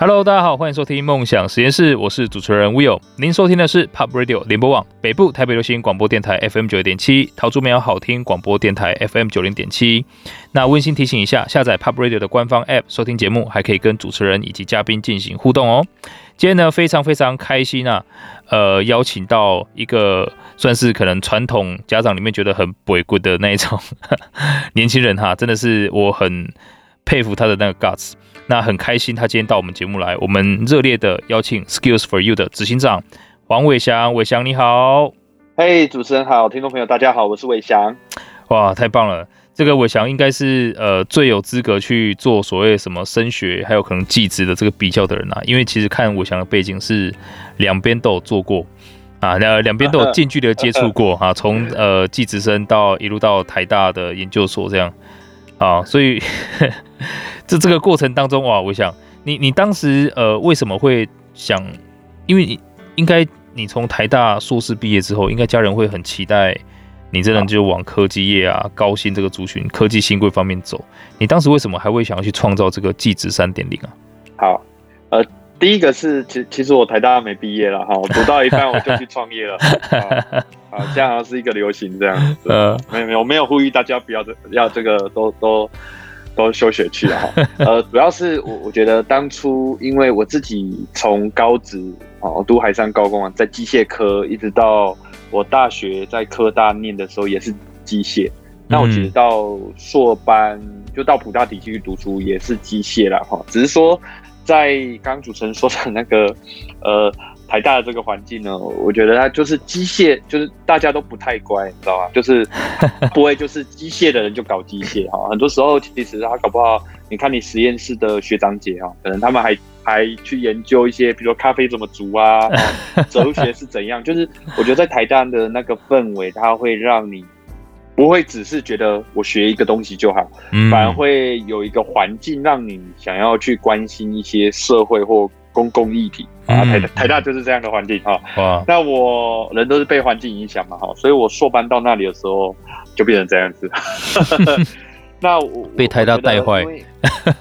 Hello，大家好，欢迎收听梦想实验室，我是主持人 Will。您收听的是 Pub Radio 联播网北部台北流行广播电台 FM 九一点七，桃竹苗好听广播电台 FM 九零点七。那温馨提醒一下，下载 Pub Radio 的官方 App 收听节目，还可以跟主持人以及嘉宾进行互动哦。今天呢，非常非常开心啊，呃，邀请到一个算是可能传统家长里面觉得很不贵的那一种 年轻人哈，真的是我很佩服他的那个 guts。那很开心，他今天到我们节目来，我们热烈的邀请 Skills for You 的执行长黄伟翔，伟翔你好，嘿，主持人好，听众朋友大家好，我是伟翔，哇，太棒了，这个伟翔应该是呃最有资格去做所谓什么升学，还有可能技职的这个比较的人啊，因为其实看伟翔的背景是两边都有做过啊，那两边都有近距离的接触过啊，从呃技职生到一路到台大的研究所这样。啊，所以 这这个过程当中哇，我想你你当时呃为什么会想？因为你应该你从台大硕士毕业之后，应该家人会很期待你这人就往科技业啊、高薪这个族群、科技新贵方面走。你当时为什么还会想要去创造这个技职三点零啊？好，呃。第一个是，其其实我台大没毕业了哈，我读到一半我就去创业了，啊，这样好像是一个流行这样，呃，没有没有，我没有呼吁大家不要这要这个都都都休学去了哈，呃，主要是我我觉得当初因为我自己从高职啊，我读海上高工啊，在机械科，一直到我大学在科大念的时候也是机械，那我其实到硕班就到普大体系去读书也是机械了哈，只是说。在刚刚主持人说的那个，呃，台大的这个环境呢，我觉得它就是机械，就是大家都不太乖，你知道吗？就是 不会，就是机械的人就搞机械哈。很多时候其实他搞不好，你看你实验室的学长姐哈，可能他们还还去研究一些，比如说咖啡怎么煮啊，哲学是怎样。就是我觉得在台大的那个氛围，它会让你。不会只是觉得我学一个东西就好，嗯、反而会有一个环境让你想要去关心一些社会或公共议题啊。台大台大就是这样的环境哈。哇，那我人都是被环境影响嘛哈，所以我硕班到那里的时候就变成这样子。那我被台大带坏，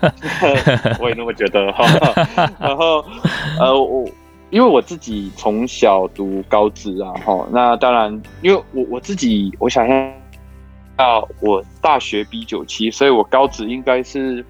我也那么觉得哈。然后呃我因为我自己从小读高职啊哈，那当然因为我我自己我想象。到我大学 B 九七，所以我高职应该是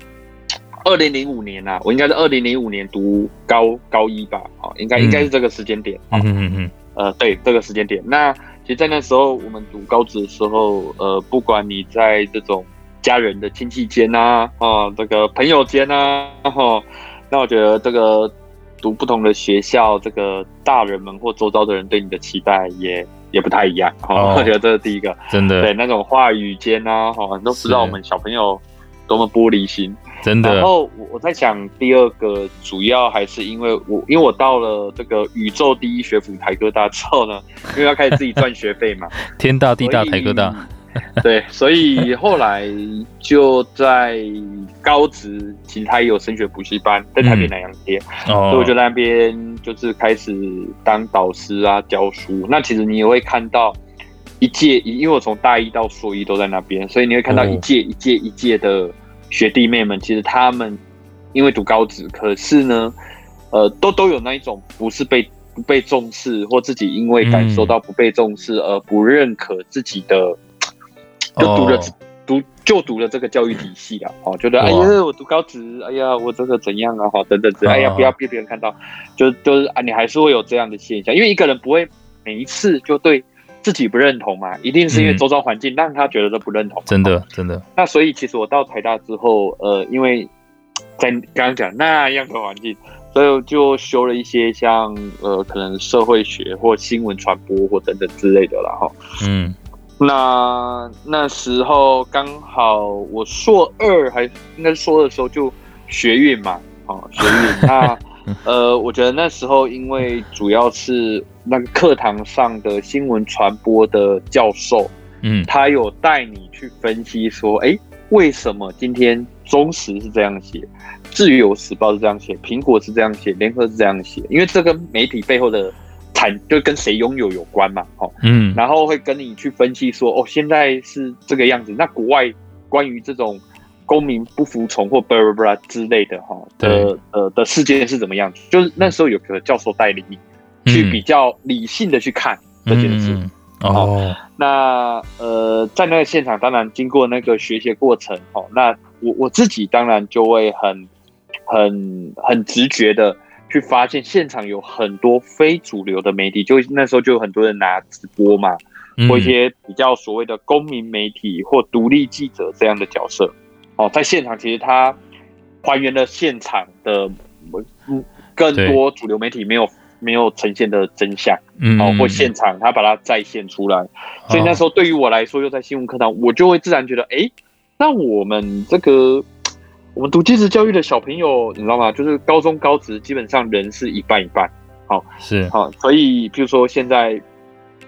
二零零五年啊，我应该是二零零五年读高高一吧，啊，应该应该是这个时间点，嗯嗯嗯，呃，对，这个时间点。那其实，在那时候我们读高职的时候，呃，不管你在这种家人的亲戚间啊，啊，这个朋友间啊，哈，那我觉得这个读不同的学校，这个大人们或周遭的人对你的期待也。也不太一样，哦，我觉得这是第一个，真的，对那种话语间啊，哈，都不知道我们小朋友多么玻璃心，真的。然后我我在想，第二个主要还是因为我，因为我到了这个宇宙第一学府台科大之后呢，因为要开始自己赚学费嘛，天大地大台科大。对，所以后来就在高职，其实他也有升学补习班，在台北南阳街，嗯哦、所以我就在那边就是开始当导师啊，教书。那其实你也会看到一届，因为我从大一到硕一都在那边，所以你会看到一届一届一届的学弟妹们，其实他们因为读高职，可是呢，呃，都都有那一种不是被不被重视，或自己因为感受到不被重视而不认可自己的。就读了、oh. 读就读了这个教育体系啊，哦，觉得哎呀，我读高职，哎呀，我这个怎样啊，好，等等等，哎呀，不要被别人看到，就就是啊，你还是会有这样的现象，因为一个人不会每一次就对自己不认同嘛，一定是因为周遭环境让他觉得都不认同，真的真的。那所以其实我到台大之后，呃，因为 在刚刚讲那样的环境，所以我就修了一些像呃，可能社会学或新闻传播或等等之类的了哈，嗯。那那时候刚好我硕二还应该是硕二的时候就学运嘛，哦，学运。那 呃，我觉得那时候因为主要是那个课堂上的新闻传播的教授，嗯，他有带你去分析说，哎，为什么今天中时是这样写，自由时报是这样写，苹果是这样写，联合是这样写，因为这个媒体背后的产。就跟谁拥有有关嘛，哦，嗯，然后会跟你去分析说，哦，现在是这个样子。那国外关于这种公民不服从或巴拉巴拉之类的哈的呃的事件是怎么样？就是那时候有个教授带领你去比较理性的去看这件事。哦，那呃在那个现场，当然经过那个学习过程，哦，那我我自己当然就会很很很直觉的去发现，现场有很多非主流的媒体，就那时候就有很多人拿直播嘛。或一些比较所谓的公民媒体或独立记者这样的角色，哦，在现场其实他还原了现场的嗯更多主流媒体没有没有呈现的真相，哦，或现场他把它再现出来，所以那时候对于我来说，又在新闻课堂，我就会自然觉得，哎，那我们这个 我们读技职教育的小朋友，你知道吗？就是高中高职基本上人是一半一半，好是好，所以比如说现在。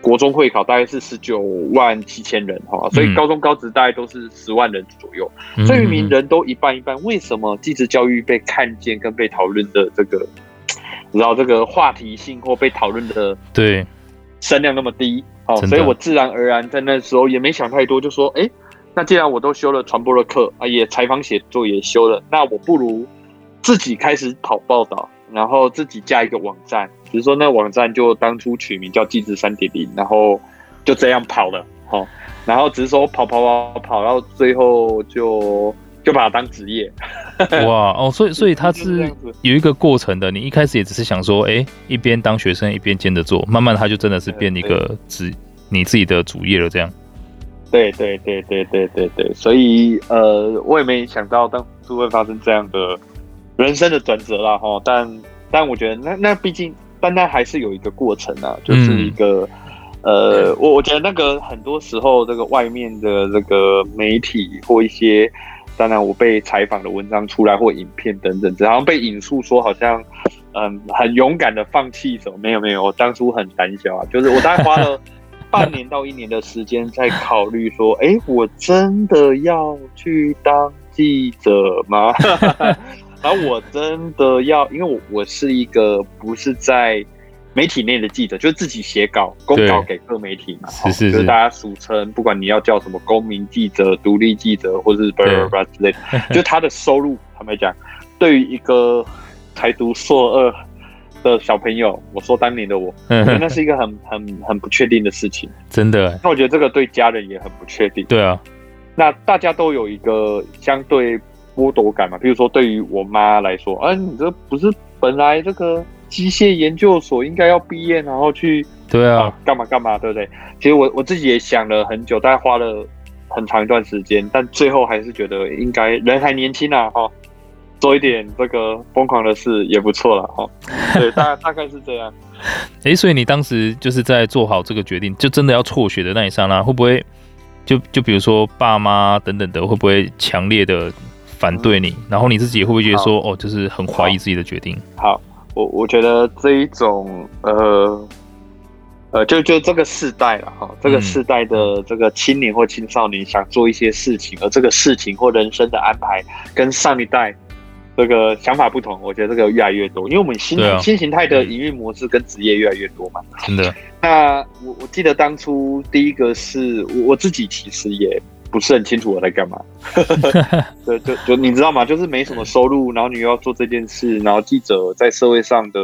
国中会考大概是十九万七千人哈，所以高中高职大概都是十万人左右。所以名人都一半一半，为什么技职教育被看见跟被讨论的这个，你知道这个话题性或被讨论的对声量那么低？哦，所以我自然而然在那时候也没想太多，就说，哎，那既然我都修了传播的课啊，也采访写作也修了，那我不如自己开始跑报道。然后自己加一个网站，比如说那网站就当初取名叫“技职三点零”，然后就这样跑了，好，然后只是说跑跑跑跑到最后就就把它当职业。哇哦，所以所以它是有一个过程的。你一开始也只是想说，哎，一边当学生一边兼着做，慢慢它就真的是变一个职你自己的主业了，这样。对对对对对对对，所以呃，我也没想到当初会发生这样的。人生的转折啦，哈，但但我觉得那那毕竟，但那还是有一个过程啊，就是一个，嗯、呃，我我觉得那个很多时候，这个外面的这个媒体或一些，当然我被采访的文章出来或影片等等，然后被引述说好像，嗯，很勇敢的放弃什么？没有没有，我当初很胆小啊，就是我大概花了 半年到一年的时间在考虑说，哎、欸，我真的要去当记者吗？然后我真的要，因为我我是一个不是在媒体内的记者，就是自己写稿、公稿给各媒体嘛，是是是，就是大家俗称，不管你要叫什么公民记者、独立记者，或者是巴拉巴拉之类的，就他的收入，坦白讲，对于一个才读硕二的小朋友，我说当年的我，那是一个很很很不确定的事情，真的。那我觉得这个对家人也很不确定。对啊，那大家都有一个相对。剥夺感嘛，比如说对于我妈来说，啊，你这不是本来这个机械研究所应该要毕业，然后去对啊，干嘛干嘛，对不对？其实我我自己也想了很久，大概花了很长一段时间，但最后还是觉得应该人还年轻啊，哈，做一点这个疯狂的事也不错了，哈。对，大 大概是这样。哎，所以你当时就是在做好这个决定，就真的要辍学的那一刹那，会不会就就比如说爸妈等等的，会不会强烈的？反对你，然后你自己会不会觉得说，哦，就是很怀疑自己的决定？好，我我觉得这一种，呃，呃，就就这个世代了哈，这个世代的这个青年或青少年想做一些事情，而这个事情或人生的安排跟上一代这个想法不同，我觉得这个越来越多，因为我们新、啊、新形态的营运模式跟职业越来越多嘛。真的。那我我记得当初第一个是我我自己其实也。不是很清楚我在干嘛，对，就就你知道吗？就是没什么收入，然后你又要做这件事，然后记者在社会上的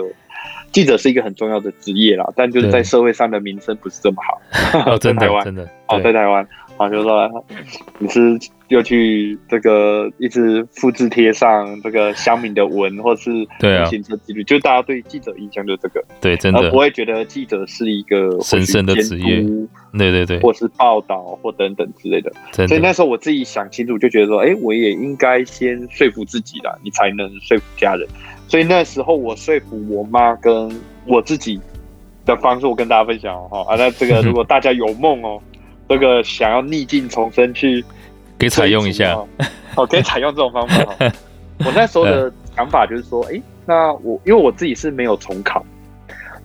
记者是一个很重要的职业啦，但就是在社会上的名声不是这么好。哦，真的，真的，哦，在台湾，好，就是说你是。又去这个一直复制贴上这个乡民的文，或是对行车记录，就大家对记者印象就这个，对，真的不会觉得记者是一个神圣的职业，对对对，或是报道或等等之类的。所以那时候我自己想清楚，就觉得说，哎，我也应该先说服自己啦，你才能说服家人。所以那时候我说服我妈跟我自己的方式，我跟大家分享哦。啊，那这个 如果大家有梦哦，这个想要逆境重生去。可以采用一下，哦，可以采用这种方法。我那时候的想法就是说，哎、欸，那我因为我自己是没有重考，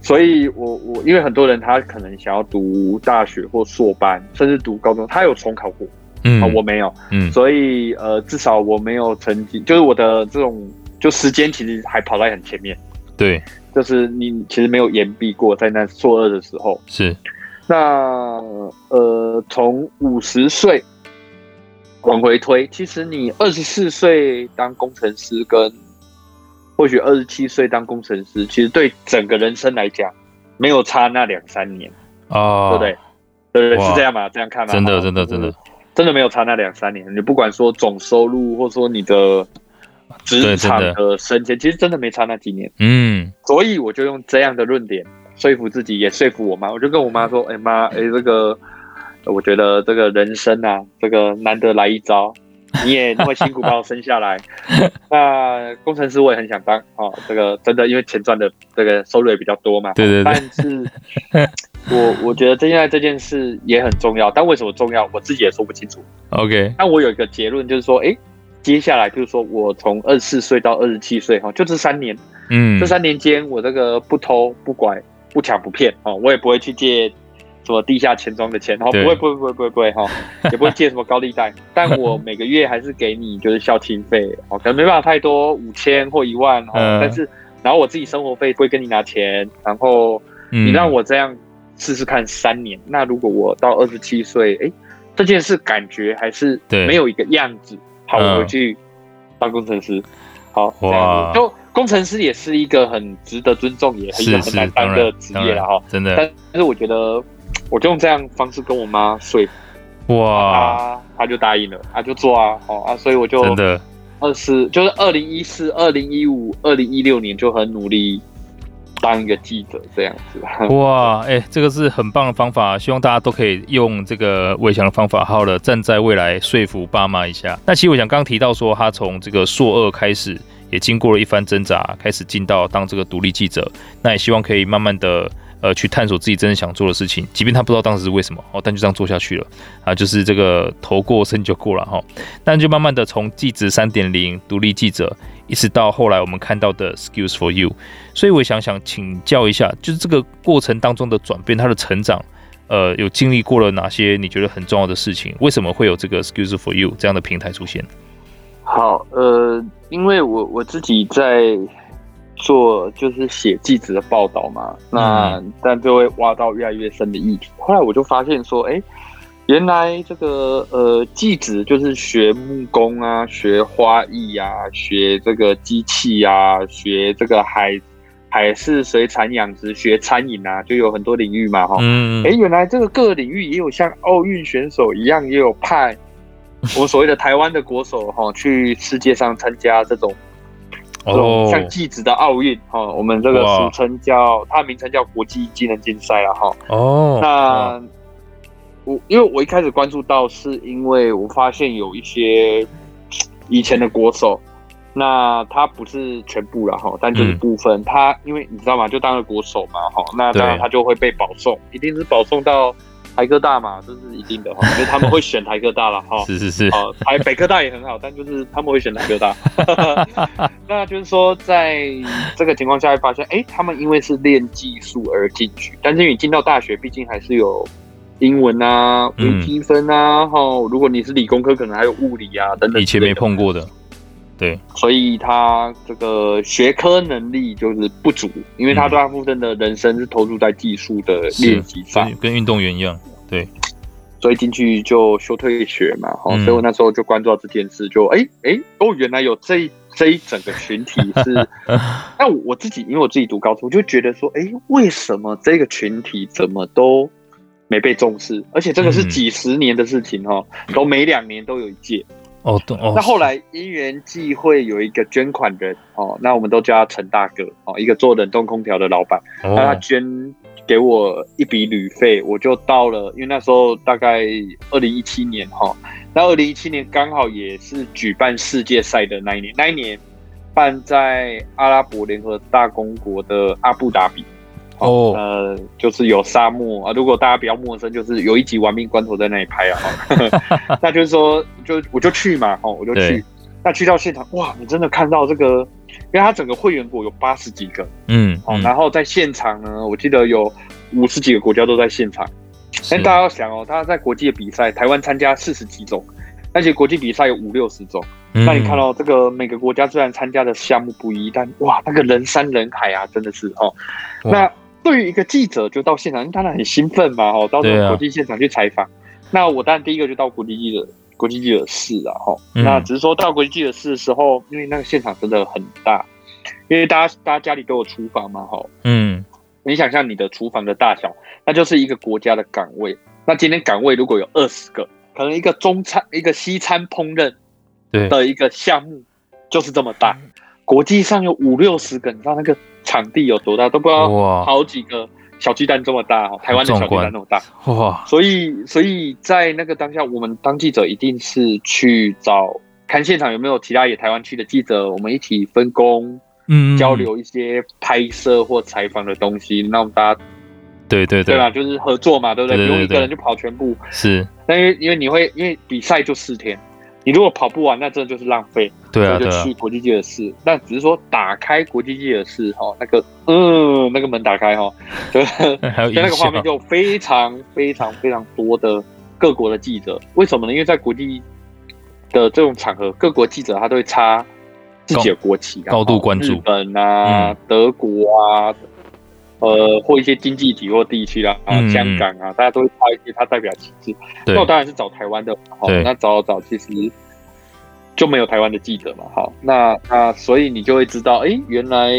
所以我我因为很多人他可能想要读大学或硕班，甚至读高中，他有重考过，嗯，我没有，嗯，所以呃，至少我没有成绩，就是我的这种就时间其实还跑在很前面，对，就是你其实没有延毕过，在那硕二的时候。是，那呃，从五十岁。往回推，其实你二十四岁当工程师，跟或许二十七岁当工程师，其实对整个人生来讲，没有差那两三年啊，对不对？对对，是这样吗？这样看吗？真的，真的，真的，真的没有差那两三年。你不管说总收入，或者说你的职场的升迁，其实真的没差那几年。嗯，所以我就用这样的论点说服自己，也说服我妈。我就跟我妈说：“哎妈，哎这个，我觉得这个人生啊，这个难得来一遭。”你也 那么辛苦把我生下来，那工程师我也很想当哦。这个真的因为钱赚的这个收入也比较多嘛。对对对。但是我我觉得现在这件事也很重要，但为什么重要，我自己也说不清楚。OK。那我有一个结论，就是说，哎，接下来就是说我从二十四岁到二十七岁哈，就这三年，嗯，这三年间我这个不偷不拐不抢不骗哦，我也不会去借。什么地下钱庄的钱，哈，不会，不会，不会，不会，不会，哈，也不会借什么高利贷，但我每个月还是给你就是孝亲费，哦，可能没办法太多，五千或一万，哦，但是，然后我自己生活费不会跟你拿钱，然后你让我这样试试看三年，那如果我到二十七岁，哎，这件事感觉还是没有一个样子，好，我回去当工程师，好，哇，就工程师也是一个很值得尊重，也很很难当的职业了，哈，真的，但是我觉得。我就用这样方式跟我妈说服，哇，她就答应了，她就做啊，哦啊，所以我就真的二十就是二零一四、二零一五、二零一六年就很努力当一个记者这样子。哇，哎、欸，这个是很棒的方法，希望大家都可以用这个伟翔的方法，好好的站在未来说服爸妈一下。那其实我想刚刚提到说，他从这个硕二开始，也经过了一番挣扎，开始进到当这个独立记者，那也希望可以慢慢的。呃，去探索自己真正想做的事情，即便他不知道当时是为什么哦，但就这样做下去了啊，就是这个头过身就过了哈。但就慢慢的从记者三点零独立记者，一直到后来我们看到的 Skills for You，所以我想想请教一下，就是这个过程当中的转变，他的成长，呃，有经历过了哪些你觉得很重要的事情？为什么会有这个 Skills for You 这样的平台出现？好，呃，因为我我自己在。做就是写记者的报道嘛，那但就会挖到越来越深的议题。后来我就发现说，哎，原来这个呃，技职就是学木工啊，学花艺啊，学这个机器啊，学这个海海事水产养殖，学餐饮啊，就有很多领域嘛，哈。嗯。哎，原来这个各领域也有像奥运选手一样，也有派我所谓的台湾的国手哈，去世界上参加这种。哦，像技职的奥运哈，我们这个俗称叫它的名称叫国际技能竞赛了哈。哦，那我因为我一开始关注到，是因为我发现有一些以前的国手，那他不是全部了哈，但就是部分。他因为你知道吗？就当了国手嘛哈，那当然他就会被保送，一定是保送到。台科大嘛，这是一定的哈，因为他们会选台科大了哈。是是是。哦，台北科大也很好，但就是他们会选 台科大。那就是说，在这个情况下会发现，哎，他们因为是练技术而进去，但是你进到大学，毕竟还是有英文啊、微积分啊，哈、嗯。如果你是理工科，可能还有物理啊等等。以前没碰过的。对。所以他这个学科能力就是不足，因为他大部分的人生是投入在技术的练习上，跟运动员一样。对，所以进去就休退学嘛，好、嗯，所以我那时候就关注到这件事，就哎哎、欸欸、哦，原来有这这一整个群体 是，那我自己因为我自己读高中，我就觉得说，哎、欸，为什么这个群体怎么都没被重视？而且这个是几十年的事情哈，嗯、都每两年都有一届。哦，哦。那后来因缘际会有一个捐款人哦，那我们都叫他陈大哥哦，一个做冷冻空调的老板，那他捐。给我一笔旅费，我就到了。因为那时候大概二零一七年哈，那二零一七年刚好也是举办世界赛的那一年。那一年办在阿拉伯联合大公国的阿布达比。哦，呃，就是有沙漠啊。如果大家比较陌生，就是有一集《玩命关头》在那里拍啊。那就是说，就我就去嘛，哦，我就去。那去到现场，哇，你真的看到这个。因为他整个会员国有八十几个，嗯，哦，然后在现场呢，我记得有五十几个国家都在现场。但大家要想哦，他在国际的比赛，台湾参加四十几种，而且国际比赛有五六十种。那你看到这个每个国家虽然参加的项目不一，但哇，那个人山人海啊，真的是哦。那对于一个记者，就到现场，当然很兴奋嘛，哦，到这个国际现场去采访。那我当然第一个就到国际记者。国际记者室啊，哈、嗯，那只是说到国际记者室的时候，因为那个现场真的很大，因为大家大家家里都有厨房嘛，哈，嗯，你想象你的厨房的大小，那就是一个国家的岗位。那今天岗位如果有二十个，可能一个中餐、一个西餐烹饪的一个项目就是这么大，国际上有五六十个，你知道那个场地有多大？都不知道，好几个。小鸡蛋这么大，台湾的小鸡蛋那么大，哇！所以，所以在那个当下，我们当记者一定是去找看现场有没有其他也台湾区的记者，我们一起分工，嗯，交流一些拍摄或采访的东西，让大家，对对对，对吧？就是合作嘛，对不对？不用一个人就跑全部，是。那因为因为你会因为比赛就四天。你如果跑不完，那真的就是浪费。对啊，就去国际记者室。那、啊、只是说打开国际记者室哈，那个嗯，那个门打开哈，对，在那个画面就非常非常非常多的各国的记者。为什么呢？因为在国际的这种场合，各国记者他都会插自己的国旗，高度关注。日本啊，嗯、德国啊。呃，或一些经济体或地区啦，啊，香港啊，大家都会发一些他代表旗帜。那我当然是找台湾的，好，那找找其实就没有台湾的记者嘛，好，那那所以你就会知道，哎、欸，原来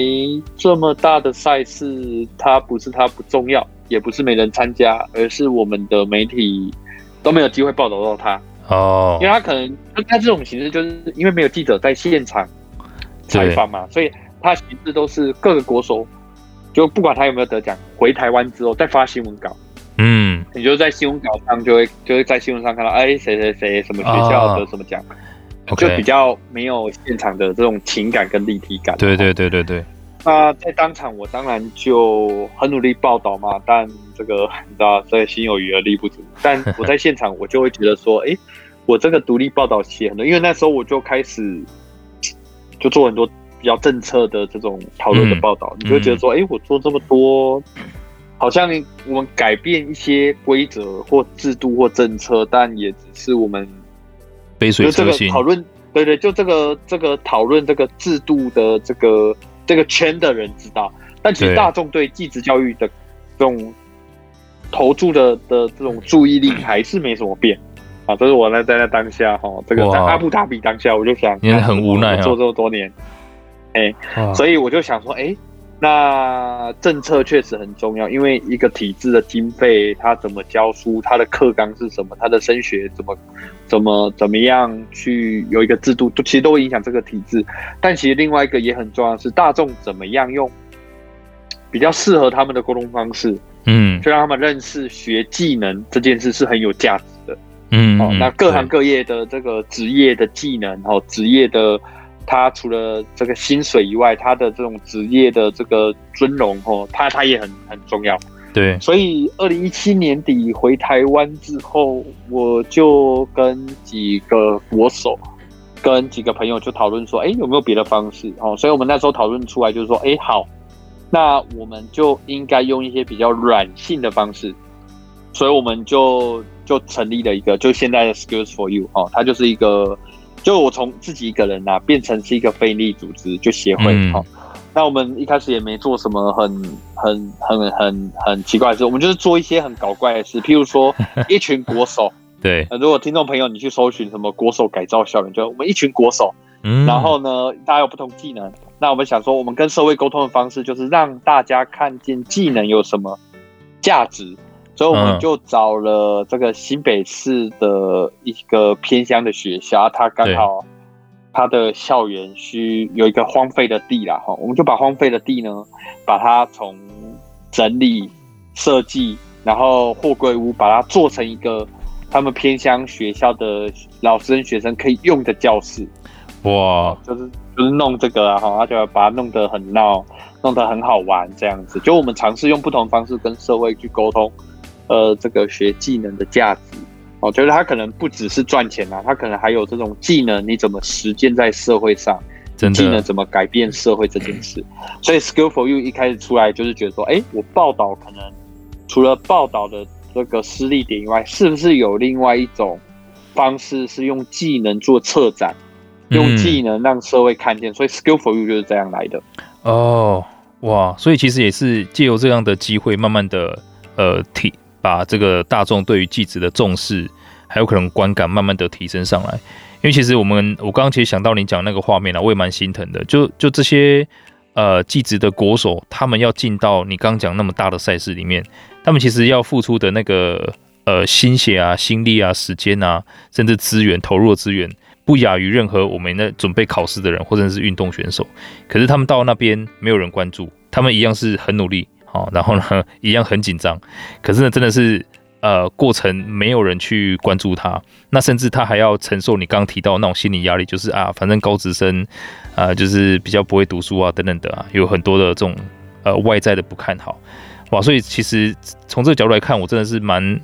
这么大的赛事，它不是它不重要，也不是没人参加，而是我们的媒体都没有机会报道到它哦，因为他可能他这种形式就是因为没有记者在现场采访嘛，所以他形式都是各个国手。就不管他有没有得奖，回台湾之后再发新闻稿，嗯，你就在新闻稿上就会就会在新闻上看到，哎，谁谁谁什么学校得什么奖，oh. 就比较没有现场的这种情感跟立体感。对对对对对。那在当场我当然就很努力报道嘛，但这个你知道，这心有余而力不足。但我在现场我就会觉得说，哎，我这个独立报道写很多，因为那时候我就开始就做很多。比较政策的这种讨论的报道，嗯、你就会觉得说，哎、嗯欸，我做这么多，好像我们改变一些规则或制度或政策，但也只是我们杯水车薪讨论。对对，就这个这个讨论这个制度的这个这个圈的人知道，但其实大众对继职教育的这种投注的的这种注意力还是没什么变啊。这是我呢在那当下哈，这个在阿布达比当下，我就想，你很无奈啊，做这么多年。哎，所以我就想说，哎，那政策确实很重要，因为一个体制的经费，它怎么教书，它的课纲是什么，它的升学怎么怎么怎么样去有一个制度，都其实都会影响这个体制。但其实另外一个也很重要是，大众怎么样用比较适合他们的沟通方式，嗯，就让他们认识学技能这件事是很有价值的，嗯，哦，那各行各业的这个职业的技能，哦，职业的。他除了这个薪水以外，他的这种职业的这个尊荣哦，他他也很很重要。对，所以二零一七年底回台湾之后，我就跟几个国手，跟几个朋友就讨论说，哎，有没有别的方式哦？所以我们那时候讨论出来就是说，哎，好，那我们就应该用一些比较软性的方式，所以我们就就成立了一个，就现在的 Skills for You 哦，它就是一个。就我从自己一个人呐、啊，变成是一个非利组织，就协会好、嗯，那我们一开始也没做什么很 很很很很奇怪的事，我们就是做一些很搞怪的事，譬如说 一群国手。对，如果听众朋友你去搜寻什么国手改造校园，就我们一群国手。嗯。然后呢，大家有不同技能，那我们想说，我们跟社会沟通的方式就是让大家看见技能有什么价值。所以我们就找了这个新北市的一个偏乡的学校，它刚好它的校园区有一个荒废的地啦，哈，我们就把荒废的地呢，把它从整理设计，然后货柜屋把它做成一个他们偏乡学校的老师跟学生可以用的教室，哇，就是就是弄这个啊，哈，他就把它弄得很闹，弄得很好玩这样子，就我们尝试用不同方式跟社会去沟通。呃，这个学技能的价值，我觉得他可能不只是赚钱啊，他可能还有这种技能，你怎么实践在社会上？真的，技能怎么改变社会这件事？所以，Skill for You 一开始出来就是觉得说，哎，我报道可能除了报道的这个私利点以外，是不是有另外一种方式是用技能做策展，用技能让社会看见？嗯、所以，Skill for You 就是这样来的。哦，哇，所以其实也是借由这样的机会，慢慢的呃提。把这个大众对于技职的重视，还有可能观感慢慢的提升上来。因为其实我们我刚刚其实想到你讲那个画面啊，我也蛮心疼的。就就这些呃技职的国手，他们要进到你刚刚讲那么大的赛事里面，他们其实要付出的那个呃心血啊、心力啊、时间啊，甚至资源投入的资源，不亚于任何我们在准备考试的人或者是运动选手。可是他们到那边没有人关注，他们一样是很努力，好，然后呢一样很紧张。可是呢，真的是。呃，过程没有人去关注他，那甚至他还要承受你刚刚提到那种心理压力，就是啊，反正高职生，啊、就是比较不会读书啊，等等的啊，有很多的这种呃外在的不看好，哇，所以其实从这个角度来看，我真的是蛮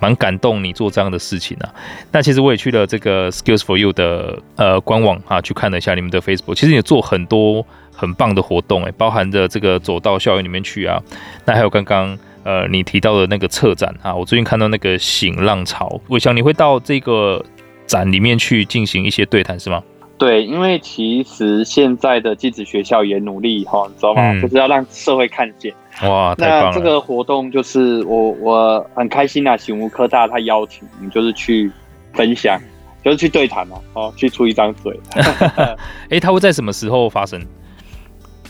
蛮感动你做这样的事情啊。那其实我也去了这个 Skills for You 的呃官网啊，去看了一下你们的 Facebook，其实你做很多很棒的活动，哎，包含着这个走到校园里面去啊，那还有刚刚。呃，你提到的那个策展啊，我最近看到那个醒浪潮，我想你会到这个展里面去进行一些对谈，是吗？对，因为其实现在的技职学校也努力哈，你知道吗？嗯、就是要让社会看见。哇，太棒了！那这个活动就是我我很开心啊，醒吾科大他邀请你就是去分享，就是去对谈嘛，哦，去出一张嘴。哎、欸，他会在什么时候发生？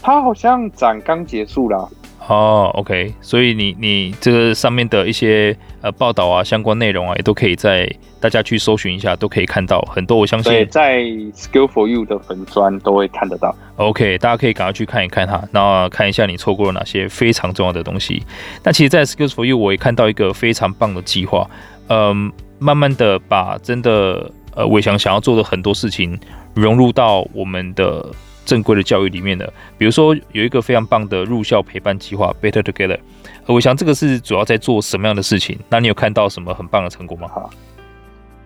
他好像展刚结束啦。哦、oh，OK，所以你你这个上面的一些呃报道啊，相关内容啊，也都可以在大家去搜寻一下，都可以看到很多。我相信在 Skill for You 的粉砖都会看得到。OK，大家可以赶快去看一看哈，然后看一下你错过了哪些非常重要的东西。那其实，在 Skills for You 我也看到一个非常棒的计划，嗯，慢慢的把真的呃伟翔想要做的很多事情融入到我们的。正规的教育里面的，比如说有一个非常棒的入校陪伴计划，Better Together。我想这个是主要在做什么样的事情？那你有看到什么很棒的成果吗？哈，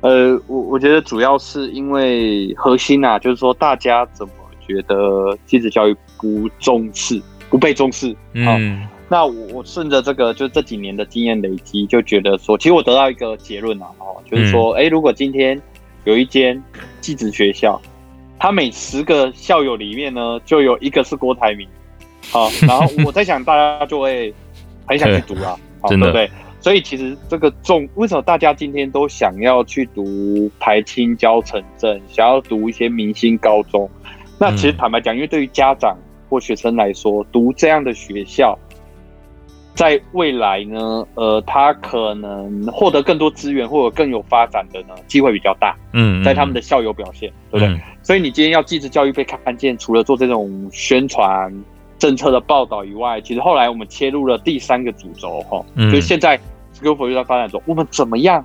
呃，我我觉得主要是因为核心啊，就是说大家怎么觉得继子教育不重视、不被重视？嗯，那我我顺着这个就这几年的经验累积，就觉得说，其实我得到一个结论啊，哦，就是说，哎、嗯，如果今天有一间寄子学校。他每十个校友里面呢，就有一个是郭台铭，好，然后我在想，大家就会 很想去读啊，好对不对？所以其实这个重，为什么大家今天都想要去读台清交城镇，想要读一些明星高中？那其实坦白讲，因为对于家长或学生来说，读这样的学校。在未来呢，呃，他可能获得更多资源或者更有发展的呢，机会比较大。嗯，在他们的校友表现，嗯、对不对？嗯、所以你今天要继职教育被看见，除了做这种宣传政策的报道以外，其实后来我们切入了第三个主轴，哈，嗯、就是现在 School for You 在发展中，我们怎么样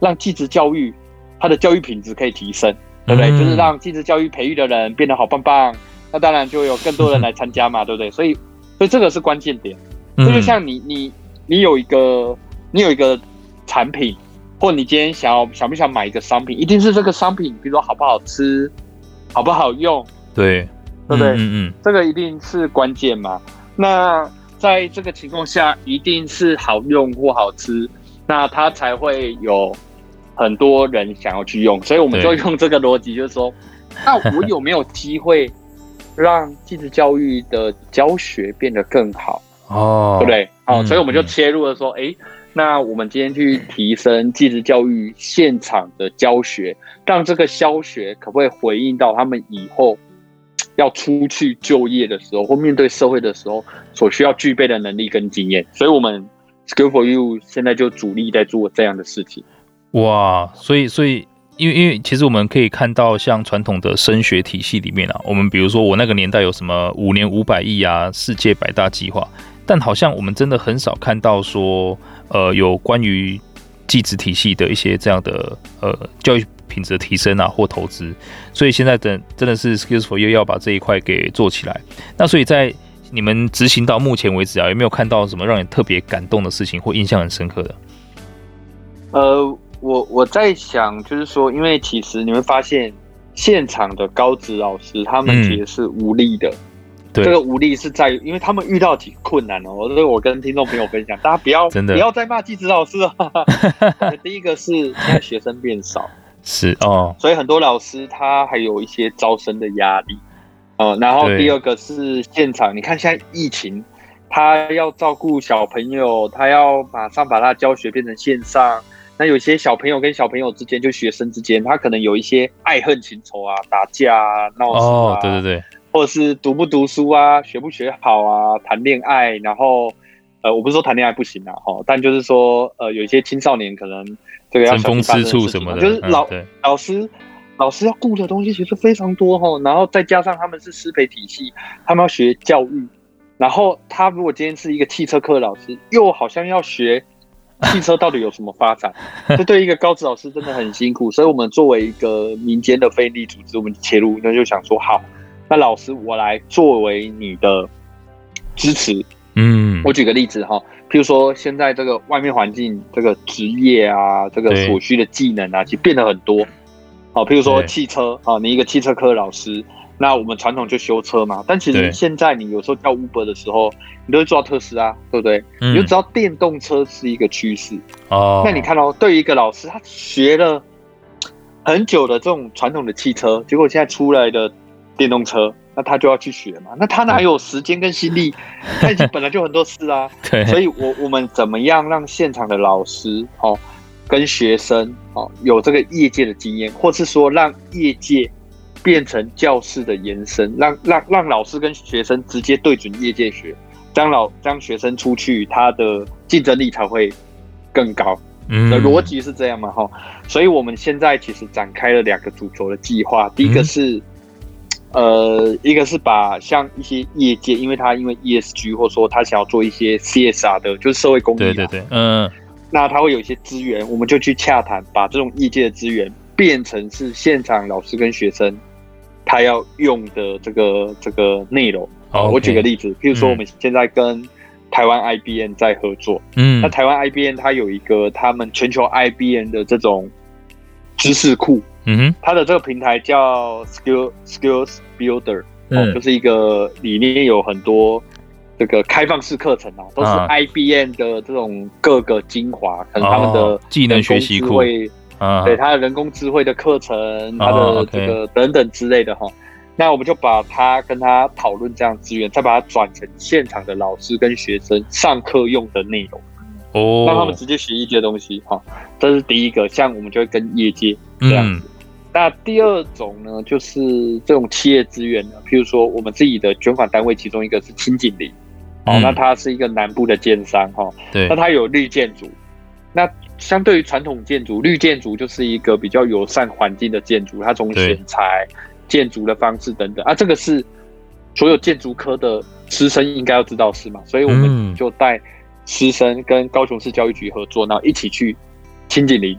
让继职教育它的教育品质可以提升，对不对？嗯、就是让继职教育培育的人变得好棒棒，那当然就有更多人来参加嘛，对不对？所以，所以这个是关键点。这就像你你你有一个你有一个产品，或你今天想要想不想买一个商品，一定是这个商品，比如说好不好吃，好不好用，对，对不对？嗯嗯，嗯这个一定是关键嘛。那在这个情况下，一定是好用或好吃，那它才会有很多人想要去用。所以我们就用这个逻辑，就是说，那我有没有机会让技职教育的教学变得更好？哦，对不对？好，所以我们就切入了说，哎、嗯，那我们今天去提升技职教育现场的教学，让这个教学可不可以回应到他们以后要出去就业的时候，或面对社会的时候所需要具备的能力跟经验？所以，我们 Skill for You 现在就主力在做这样的事情。哇，所以，所以，因为，因为其实我们可以看到，像传统的升学体系里面啊，我们比如说我那个年代有什么五年五百亿啊，世界百大计划。但好像我们真的很少看到说，呃，有关于技职体系的一些这样的呃教育品质的提升啊或投资，所以现在的真的是 for You 要把这一块给做起来。那所以在你们执行到目前为止啊，有没有看到什么让你特别感动的事情或印象很深刻的？呃，我我在想，就是说，因为其实你会发现现场的高职老师他们其实是无力的。嗯对这个无力是在于，因为他们遇到挺困难哦。所以我跟听众朋友分享，大家不要真的不要再骂技职老师了。第一个是现在学生变少，是哦，所以很多老师他还有一些招生的压力。呃，然后第二个是现场，你看现在疫情，他要照顾小朋友，他要马上把他教学变成线上，那有些小朋友跟小朋友之间，就学生之间，他可能有一些爱恨情仇啊，打架啊，闹事啊，哦，对对对，或者是读不读书啊，学不学好啊，谈恋爱，然后呃，我不是说谈恋爱不行啊，哈，但就是说呃，有一些青少年可能这个要争风吃醋什么的，就是老、嗯、老师老师要顾的东西其实非常多哈，然后再加上他们是师培体系，他们要学教育，然后他如果今天是一个汽车课老师，又好像要学。汽车到底有什么发展？这对一个高职老师真的很辛苦，所以我们作为一个民间的非利组织，我们切入，那就想说，好，那老师我来作为你的支持。嗯，我举个例子哈，譬如说现在这个外面环境，这个职业啊，这个所需的技能啊，其实变得很多。好，譬如说汽车啊，你一个汽车科老师。那我们传统就修车嘛，但其实现在你有时候叫 Uber 的时候，你都会做到特斯拉，对不对？嗯、你就知道电动车是一个趋势哦。那你看哦，对于一个老师，他学了很久的这种传统的汽车，结果现在出来的电动车，那他就要去学嘛？那他哪有时间跟心力？他已经本来就很多事啊。对，所以我我们怎么样让现场的老师哦跟学生哦有这个业界的经验，或是说让业界。变成教室的延伸，让让让老师跟学生直接对准业界学，这样老这样学生出去，他的竞争力才会更高。嗯，的逻辑是这样嘛？哈，所以我们现在其实展开了两个主轴的计划，第一个是，嗯、呃，一个是把像一些业界，因为他因为 ESG 或者说他想要做一些 CSR 的，就是社会公益，对对对，嗯，那他会有一些资源，我们就去洽谈，把这种业界的资源变成是现场老师跟学生。他要用的这个这个内容，okay, 我举个例子，譬如说我们现在跟台湾 IBM 在合作，嗯，那台湾 IBM 它有一个他们全球 IBM 的这种知识库，嗯哼，它的这个平台叫 Skill Skills Builder，嗯，就是一个里面有很多这个开放式课程啊，都是 IBM 的这种各个精华，可能他们的技能学习库。啊，对，他的人工智慧的课程，他的这个等等之类的哈，那我们就把他跟他讨论这样资源，再把它转成现场的老师跟学生上课用的内容，哦，让他们直接学一些东西哈。这是第一个，像我们就会跟业界这样子。那第二种呢，就是这种企业资源呢，譬如说我们自己的捐款单位，其中一个是清景林，哦，那它是一个南部的建商哈，对，那它有绿建筑，那。相对于传统建筑，绿建筑就是一个比较友善环境的建筑，它从选材、建筑的方式等等啊，这个是所有建筑科的师生应该要知道是嘛？所以我们就带师生跟高雄市教育局合作，然后一起去清景林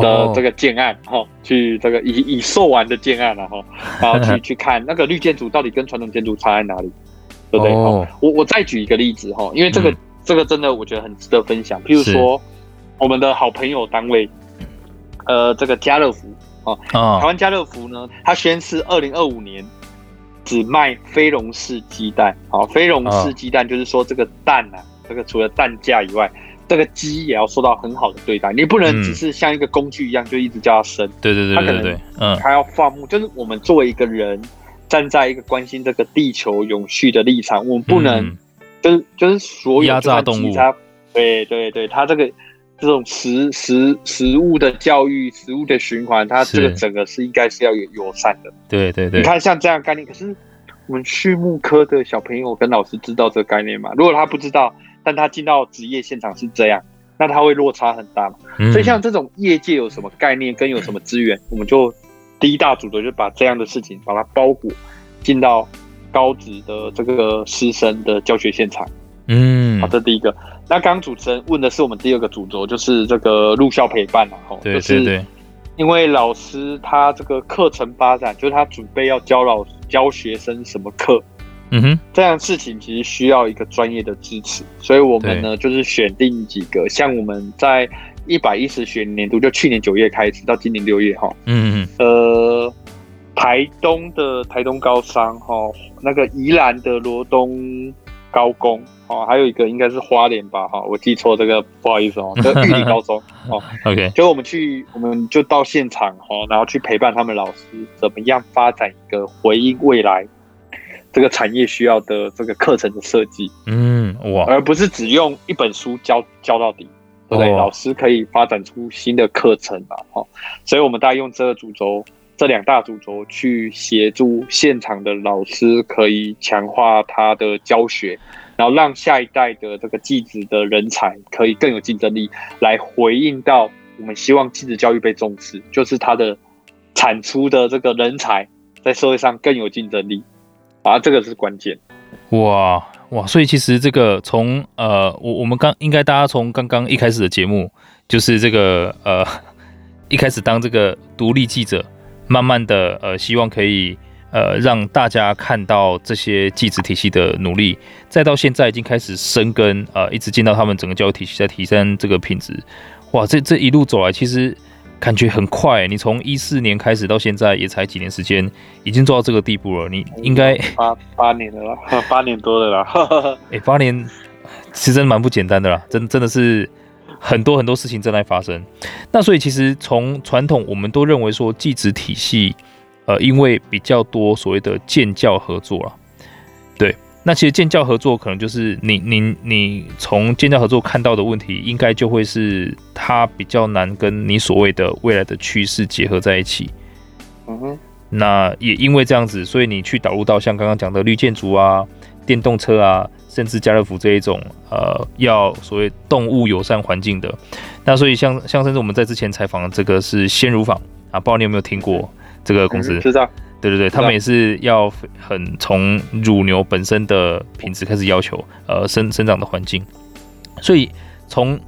的这个建案哈，去这个已已售完的建案然后 然后去去看那个绿建筑到底跟传统建筑差在哪里，对不对？哦我我再举一个例子哈，因为这个这个真的我觉得很值得分享，譬如说。我们的好朋友单位，呃，这个家乐福啊，哦、台湾家乐福呢，它宣示二零二五年只卖非笼式鸡蛋。好，非笼式鸡蛋就是说这个蛋啊，这个除了蛋价以外，这个鸡也要受到很好的对待。你不能只是像一个工具一样，就一直叫它生。对对对对对，它可能嗯，它要放牧。就是我们作为一个人，站在一个关心这个地球永续的立场，我们不能就是就是所有压榨动物。对对对，它这个。这种食食食物的教育，食物的循环，它这个整个是应该是要有友善的。对对对，你看像这样概念，可是我们畜牧科的小朋友跟老师知道这个概念吗？如果他不知道，但他进到职业现场是这样，那他会落差很大嘛。嗯、所以像这种业界有什么概念跟有什么资源，我们就第一大组的就把这样的事情把它包裹进到高职的这个师生的教学现场。嗯，好，这第一个。那刚刚主持人问的是我们第二个主轴，就是这个入校陪伴嘛，吼，就是因为老师他这个课程发展，就是他准备要教老教学生什么课，嗯哼，这样事情其实需要一个专业的支持，所以我们呢就是选定几个，像我们在一百一十学年度，就去年九月开始到今年六月，哈，嗯嗯，呃，台东的台东高商，哈，那个宜兰的罗东。高工哦，还有一个应该是花莲吧哈，我记错这个，不好意思哦，这玉林高中 哦，OK，就我们去，我们就到现场哈，然后去陪伴他们老师怎么样发展一个回应未来这个产业需要的这个课程的设计，嗯哇，而不是只用一本书教教到底，对不对？老师可以发展出新的课程啊，哈，所以我们大概用这个主轴，这两大主轴去协助现场的老师，可以强化他的教学，然后让下一代的这个技职的人才可以更有竞争力，来回应到我们希望技职教育被重视，就是他的产出的这个人才在社会上更有竞争力，啊，这个是关键。哇哇，所以其实这个从呃，我我们刚应该大家从刚刚一开始的节目，就是这个呃，一开始当这个独立记者，慢慢的呃，希望可以呃让大家看到这些记者体系的努力，再到现在已经开始生根，呃，一直进到他们整个教育体系在提升这个品质。哇，这这一路走来，其实。感觉很快，你从一四年开始到现在也才几年时间，已经做到这个地步了。你应该八八年了啦，八年多了啦。哎、欸，八年其实真的蛮不简单的啦，真真的是很多很多事情正在发生。那所以其实从传统我们都认为说，技职体系，呃，因为比较多所谓的建教合作了，对。那其实建教合作可能就是你你你从建教合作看到的问题，应该就会是它比较难跟你所谓的未来的趋势结合在一起。嗯哼。那也因为这样子，所以你去导入到像刚刚讲的绿建筑啊、电动车啊，甚至家乐福这一种呃要所谓动物友善环境的。那所以像像甚至我们在之前采访的这个是鲜乳坊啊，不知道你有没有听过这个公司？嗯、知道。对对对，他们也是要很从乳牛本身的品质开始要求，呃，生生长的环境。所以从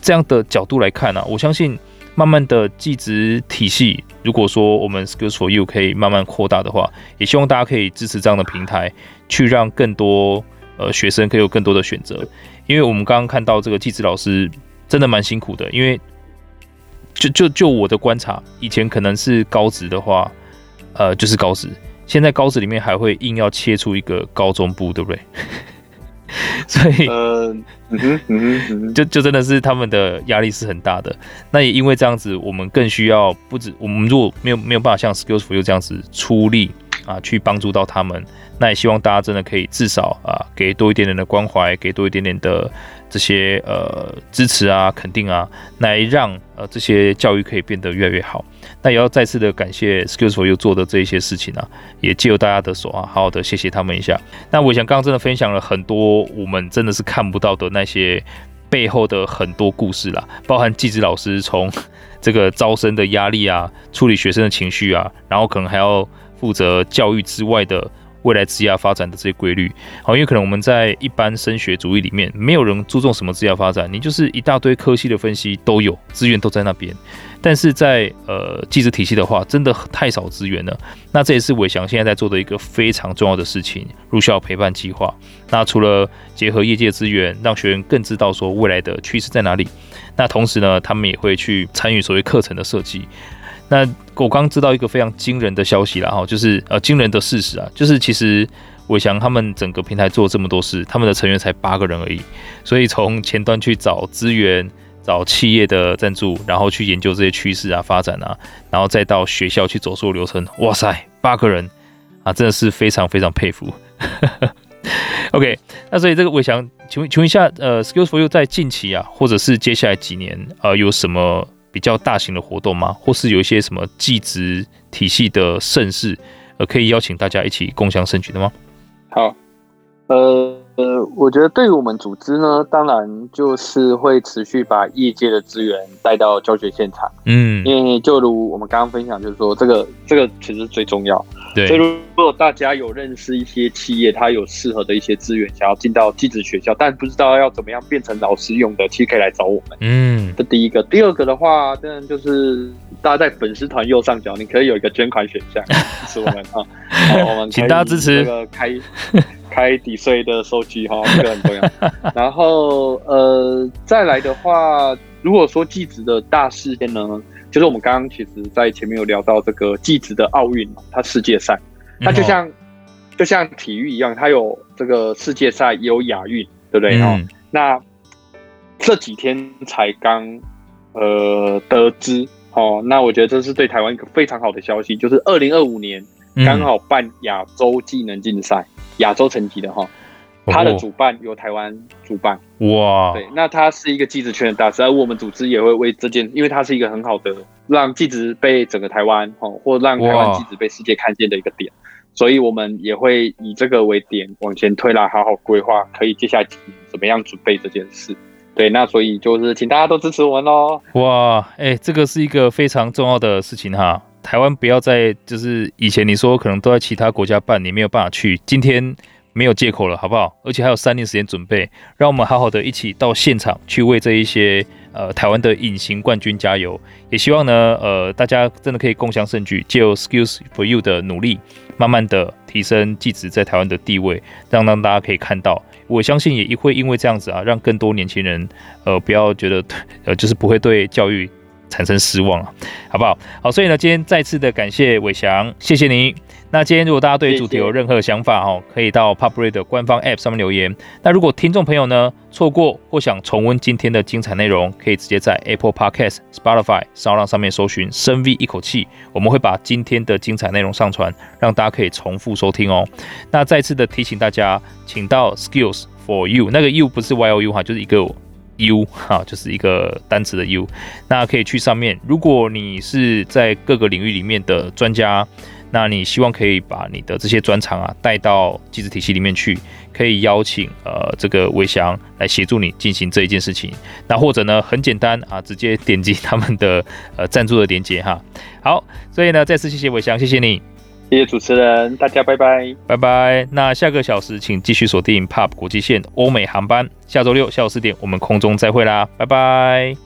这样的角度来看呢、啊，我相信慢慢的技职体系，如果说我们 Skills for You 可以慢慢扩大的话，也希望大家可以支持这样的平台，去让更多呃学生可以有更多的选择。因为我们刚刚看到这个技职老师真的蛮辛苦的，因为就就就我的观察，以前可能是高职的话。呃，就是高职，现在高职里面还会硬要切出一个高中部，对不对？所以，嗯哼，就就真的是他们的压力是很大的。那也因为这样子，我们更需要不止我们如果没有没有办法像 Skills for You 这样子出力啊，去帮助到他们，那也希望大家真的可以至少啊，给多一点点的关怀，给多一点点的。这些呃支持啊、肯定啊，来让呃这些教育可以变得越来越好。那也要再次的感谢 Skills for You 做的这一些事情啊，也借由大家的手啊，好好的谢谢他们一下。那我想刚刚真的分享了很多我们真的是看不到的那些背后的很多故事啦，包含技职老师从这个招生的压力啊，处理学生的情绪啊，然后可能还要负责教育之外的。未来职业发展的这些规律，好，因为可能我们在一般升学主义里面，没有人注重什么职业发展，你就是一大堆科系的分析都有，资源都在那边。但是在呃技职体系的话，真的太少资源了。那这也是伟翔现在在做的一个非常重要的事情——入校陪伴计划。那除了结合业界资源，让学员更知道说未来的趋势在哪里，那同时呢，他们也会去参与所谓课程的设计。那我刚知道一个非常惊人的消息啦，哈，就是呃惊人的事实啊，就是其实伟翔他们整个平台做这么多事，他们的成员才八个人而已，所以从前端去找资源、找企业的赞助，然后去研究这些趋势啊、发展啊，然后再到学校去走所有流程，哇塞，八个人啊，真的是非常非常佩服。OK，那所以这个伟翔，请问请问一下，呃，Skills for You 在近期啊，或者是接下来几年，呃，有什么？比较大型的活动吗？或是有一些什么祭职体系的盛事，呃，可以邀请大家一起共享盛举的吗？好，呃呃，我觉得对于我们组织呢，当然就是会持续把业界的资源带到教学现场。嗯，因为就如我们刚刚分享，就是说这个这个其实最重要。对，所以如果大家有认识一些企业，它有适合的一些资源，想要进到技职学校，但不知道要怎么样变成老师用的，其实可以来找我们。嗯，这第一个。第二个的话，当然就是大家在粉丝团右上角，你可以有一个捐款选项，支持我们 啊。好，我们请大家支持这个开 开底税的收据哈，这个很重要。然后呃，再来的话，如果说技职的大事件呢？就是我们刚刚其实，在前面有聊到这个技职的奥运嘛，它世界赛，它就像就像体育一样，它有这个世界赛，也有亚运，对不对？哦、嗯，那这几天才刚呃得知哦，那我觉得这是对台湾一个非常好的消息，就是二零二五年刚好办亚洲技能竞赛，亚洲层级的哈。它的主办由台湾主办。哇，对，那它是一个技职圈的大师，而我们组织也会为这件，因为它是一个很好的让技职被整个台湾哦，或让台湾技职被世界看见的一个点，所以我们也会以这个为点往前推来，好好规划，可以接下来怎么样准备这件事。对，那所以就是请大家都支持我们喽。哇，哎、欸，这个是一个非常重要的事情哈。台湾不要再就是以前你说可能都在其他国家办，你没有办法去，今天没有借口了，好不好？而且还有三年时间准备，让我们好好的一起到现场去为这一些呃台湾的隐形冠军加油。也希望呢，呃，大家真的可以共享盛举，借由 Skills for You 的努力，慢慢的提升技职在台湾的地位，让让大家可以看到。我相信也会因为这样子啊，让更多年轻人呃不要觉得呃就是不会对教育。产生失望了，好不好？好，所以呢，今天再次的感谢伟翔，谢谢你。那今天如果大家对主题有任何想法哦，可以到 PopRadio 的官方 App 上面留言。那如果听众朋友呢错过或想重温今天的精彩内容，可以直接在 Apple Podcast、Spotify、SoundOn 上面搜寻“深 V 一口气”，我们会把今天的精彩内容上传，让大家可以重复收听哦。那再次的提醒大家，请到 Skills for You，那个 You 不是 Y O U 哈，就是一个。U 哈，就是一个单词的 U，那可以去上面。如果你是在各个领域里面的专家，那你希望可以把你的这些专长啊带到机制体系里面去，可以邀请呃这个伟翔来协助你进行这一件事情。那或者呢，很简单啊，直接点击他们的呃赞助的链接哈。好，所以呢，再次谢谢伟翔，谢谢你。谢谢主持人，大家拜拜，拜拜。那下个小时请继续锁定 Pub 国际线欧美航班，下周六下午四点我们空中再会啦，拜拜。